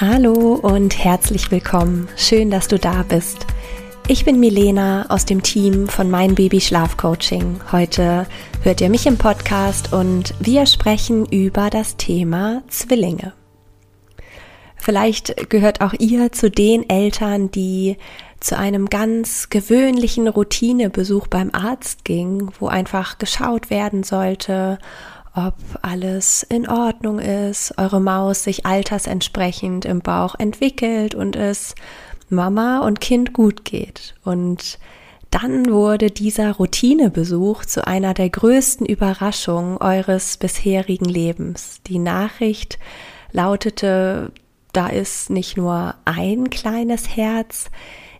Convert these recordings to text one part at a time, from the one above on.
Hallo und herzlich willkommen. Schön, dass du da bist. Ich bin Milena aus dem Team von Mein Baby Schlaf Coaching. Heute hört ihr mich im Podcast und wir sprechen über das Thema Zwillinge. Vielleicht gehört auch ihr zu den Eltern, die zu einem ganz gewöhnlichen Routinebesuch beim Arzt ging, wo einfach geschaut werden sollte, ob alles in Ordnung ist, eure Maus sich altersentsprechend im Bauch entwickelt und es Mama und Kind gut geht. Und dann wurde dieser Routinebesuch zu einer der größten Überraschungen eures bisherigen Lebens. Die Nachricht lautete, da ist nicht nur ein kleines Herz,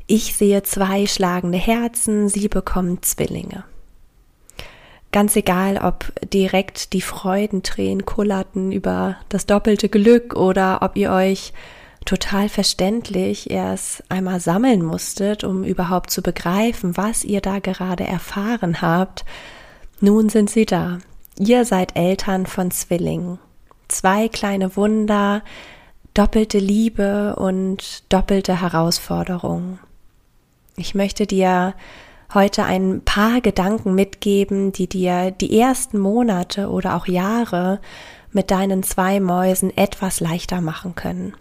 ich sehe zwei schlagende Herzen, sie bekommen Zwillinge. Ganz egal, ob direkt die Freudentränen kullerten über das doppelte Glück oder ob ihr euch total verständlich erst einmal sammeln musstet, um überhaupt zu begreifen, was ihr da gerade erfahren habt. Nun sind sie da. Ihr seid Eltern von Zwillingen. Zwei kleine Wunder, doppelte Liebe und doppelte Herausforderungen. Ich möchte dir heute ein paar Gedanken mitgeben, die dir die ersten Monate oder auch Jahre mit deinen zwei Mäusen etwas leichter machen können.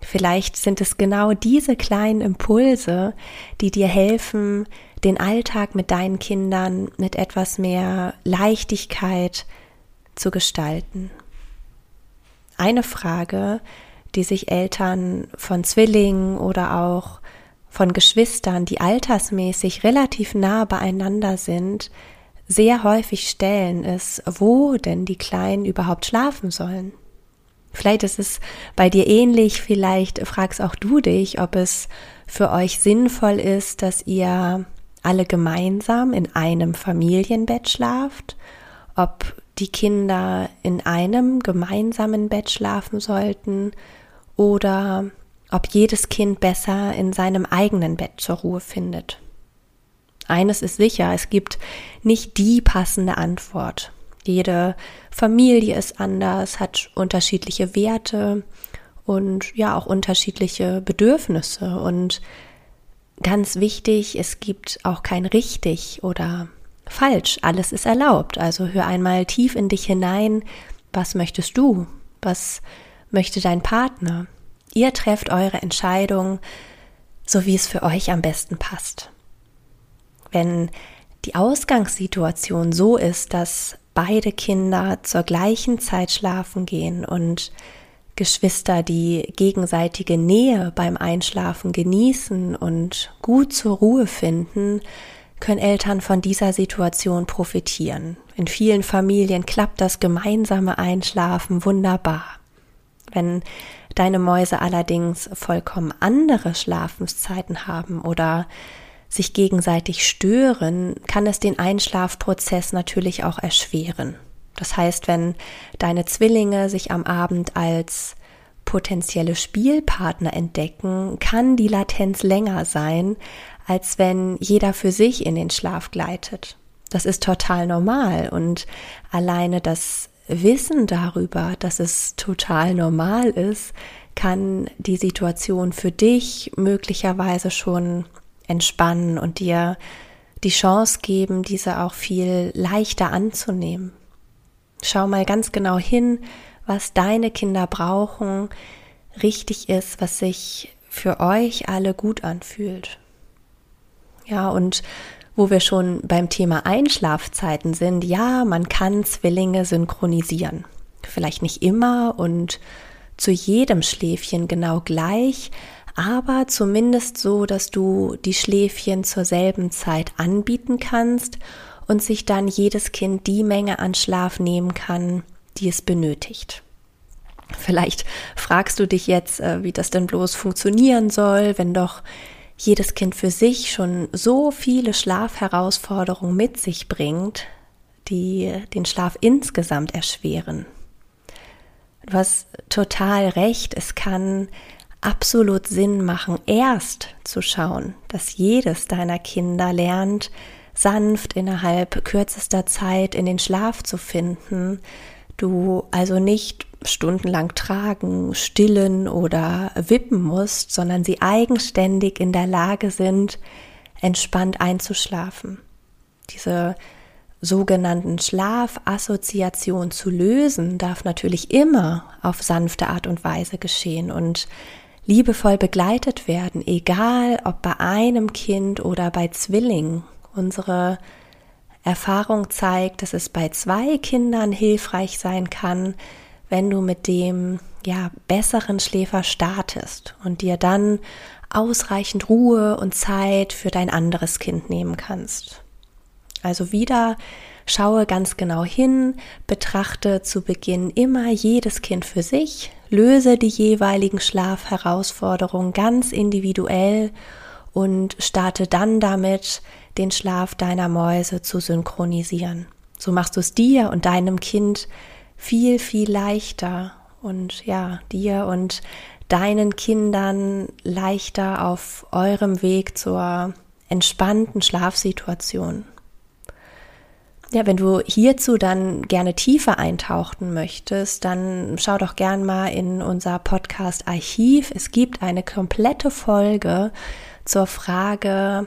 Vielleicht sind es genau diese kleinen Impulse, die dir helfen, den Alltag mit deinen Kindern mit etwas mehr Leichtigkeit zu gestalten. Eine Frage, die sich Eltern von Zwillingen oder auch von Geschwistern, die altersmäßig relativ nah beieinander sind, sehr häufig stellen, ist, wo denn die Kleinen überhaupt schlafen sollen. Vielleicht ist es bei dir ähnlich, vielleicht fragst auch du dich, ob es für euch sinnvoll ist, dass ihr alle gemeinsam in einem Familienbett schlaft, ob die Kinder in einem gemeinsamen Bett schlafen sollten oder ob jedes Kind besser in seinem eigenen Bett zur Ruhe findet. Eines ist sicher, es gibt nicht die passende Antwort. Jede Familie ist anders, hat unterschiedliche Werte und ja auch unterschiedliche Bedürfnisse. Und ganz wichtig, es gibt auch kein richtig oder falsch. Alles ist erlaubt. Also hör einmal tief in dich hinein. Was möchtest du? Was möchte dein Partner? Ihr trefft eure Entscheidung, so wie es für euch am besten passt. Wenn die Ausgangssituation so ist, dass beide Kinder zur gleichen Zeit schlafen gehen und Geschwister die gegenseitige Nähe beim Einschlafen genießen und gut zur Ruhe finden, können Eltern von dieser Situation profitieren. In vielen Familien klappt das gemeinsame Einschlafen wunderbar. Wenn deine Mäuse allerdings vollkommen andere Schlafenszeiten haben oder sich gegenseitig stören, kann es den Einschlafprozess natürlich auch erschweren. Das heißt, wenn deine Zwillinge sich am Abend als potenzielle Spielpartner entdecken, kann die Latenz länger sein, als wenn jeder für sich in den Schlaf gleitet. Das ist total normal und alleine das Wissen darüber, dass es total normal ist, kann die Situation für dich möglicherweise schon entspannen und dir die Chance geben, diese auch viel leichter anzunehmen. Schau mal ganz genau hin, was deine Kinder brauchen, richtig ist, was sich für euch alle gut anfühlt. Ja, und wo wir schon beim Thema Einschlafzeiten sind, ja, man kann Zwillinge synchronisieren. Vielleicht nicht immer und zu jedem Schläfchen genau gleich, aber zumindest so, dass du die Schläfchen zur selben Zeit anbieten kannst und sich dann jedes Kind die Menge an Schlaf nehmen kann, die es benötigt. Vielleicht fragst du dich jetzt, äh, wie das denn bloß funktionieren soll, wenn doch jedes Kind für sich schon so viele Schlafherausforderungen mit sich bringt, die den Schlaf insgesamt erschweren. Du hast total recht, es kann absolut Sinn machen, erst zu schauen, dass jedes deiner Kinder lernt, sanft innerhalb kürzester Zeit in den Schlaf zu finden, du also nicht stundenlang tragen, stillen oder wippen musst, sondern sie eigenständig in der Lage sind, entspannt einzuschlafen. Diese sogenannten Schlafassoziation zu lösen, darf natürlich immer auf sanfte Art und Weise geschehen und liebevoll begleitet werden, egal ob bei einem Kind oder bei Zwillingen. Unsere Erfahrung zeigt, dass es bei zwei Kindern hilfreich sein kann, wenn du mit dem ja besseren Schläfer startest und dir dann ausreichend Ruhe und Zeit für dein anderes Kind nehmen kannst. Also wieder schaue ganz genau hin, betrachte zu Beginn immer jedes Kind für sich, löse die jeweiligen Schlafherausforderungen ganz individuell und starte dann damit, den Schlaf deiner Mäuse zu synchronisieren. So machst du es dir und deinem Kind viel, viel leichter und ja, dir und deinen Kindern leichter auf eurem Weg zur entspannten Schlafsituation. Ja, wenn du hierzu dann gerne tiefer eintauchen möchtest, dann schau doch gern mal in unser Podcast Archiv. Es gibt eine komplette Folge zur Frage,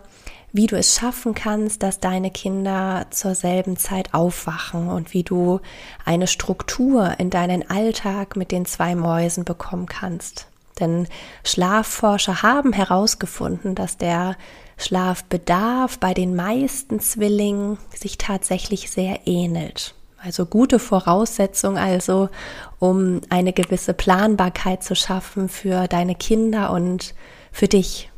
wie du es schaffen kannst, dass deine Kinder zur selben Zeit aufwachen und wie du eine Struktur in deinen Alltag mit den zwei Mäusen bekommen kannst. Denn Schlafforscher haben herausgefunden, dass der Schlafbedarf bei den meisten Zwillingen sich tatsächlich sehr ähnelt. Also gute Voraussetzung also, um eine gewisse Planbarkeit zu schaffen für deine Kinder und für dich.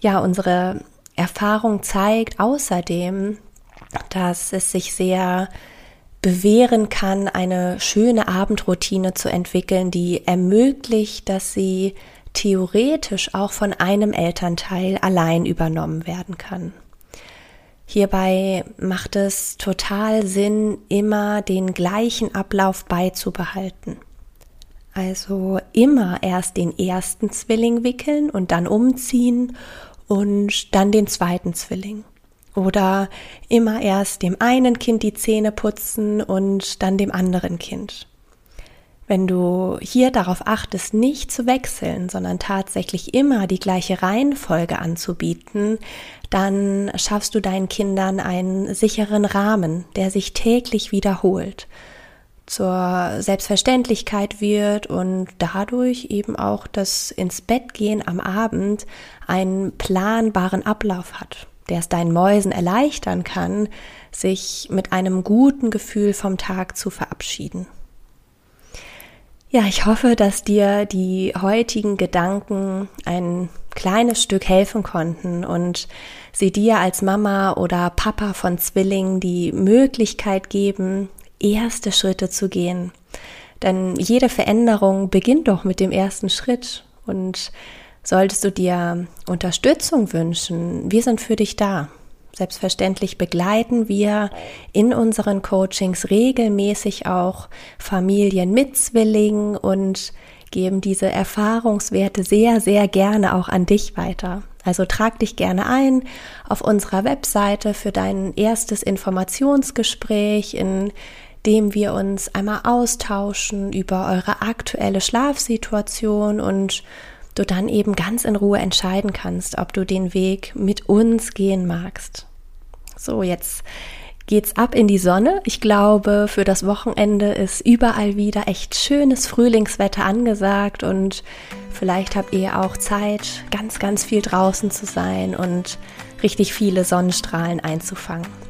Ja, unsere Erfahrung zeigt außerdem, dass es sich sehr bewähren kann, eine schöne Abendroutine zu entwickeln, die ermöglicht, dass sie theoretisch auch von einem Elternteil allein übernommen werden kann. Hierbei macht es total Sinn, immer den gleichen Ablauf beizubehalten. Also immer erst den ersten Zwilling wickeln und dann umziehen und dann den zweiten Zwilling. Oder immer erst dem einen Kind die Zähne putzen und dann dem anderen Kind. Wenn du hier darauf achtest, nicht zu wechseln, sondern tatsächlich immer die gleiche Reihenfolge anzubieten, dann schaffst du deinen Kindern einen sicheren Rahmen, der sich täglich wiederholt, zur Selbstverständlichkeit wird und dadurch eben auch das ins Bett gehen am Abend einen planbaren Ablauf hat, der es deinen Mäusen erleichtern kann, sich mit einem guten Gefühl vom Tag zu verabschieden. Ja, ich hoffe, dass dir die heutigen Gedanken ein kleines Stück helfen konnten und sie dir als Mama oder Papa von Zwillingen die Möglichkeit geben, erste Schritte zu gehen. Denn jede Veränderung beginnt doch mit dem ersten Schritt und solltest du dir Unterstützung wünschen, wir sind für dich da. Selbstverständlich begleiten wir in unseren Coachings regelmäßig auch Familien mit Zwillingen und geben diese Erfahrungswerte sehr, sehr gerne auch an dich weiter. Also trag dich gerne ein auf unserer Webseite für dein erstes Informationsgespräch, in dem wir uns einmal austauschen über eure aktuelle Schlafsituation und du dann eben ganz in Ruhe entscheiden kannst, ob du den Weg mit uns gehen magst. So, jetzt geht's ab in die Sonne. Ich glaube, für das Wochenende ist überall wieder echt schönes Frühlingswetter angesagt und vielleicht habt ihr auch Zeit, ganz, ganz viel draußen zu sein und richtig viele Sonnenstrahlen einzufangen.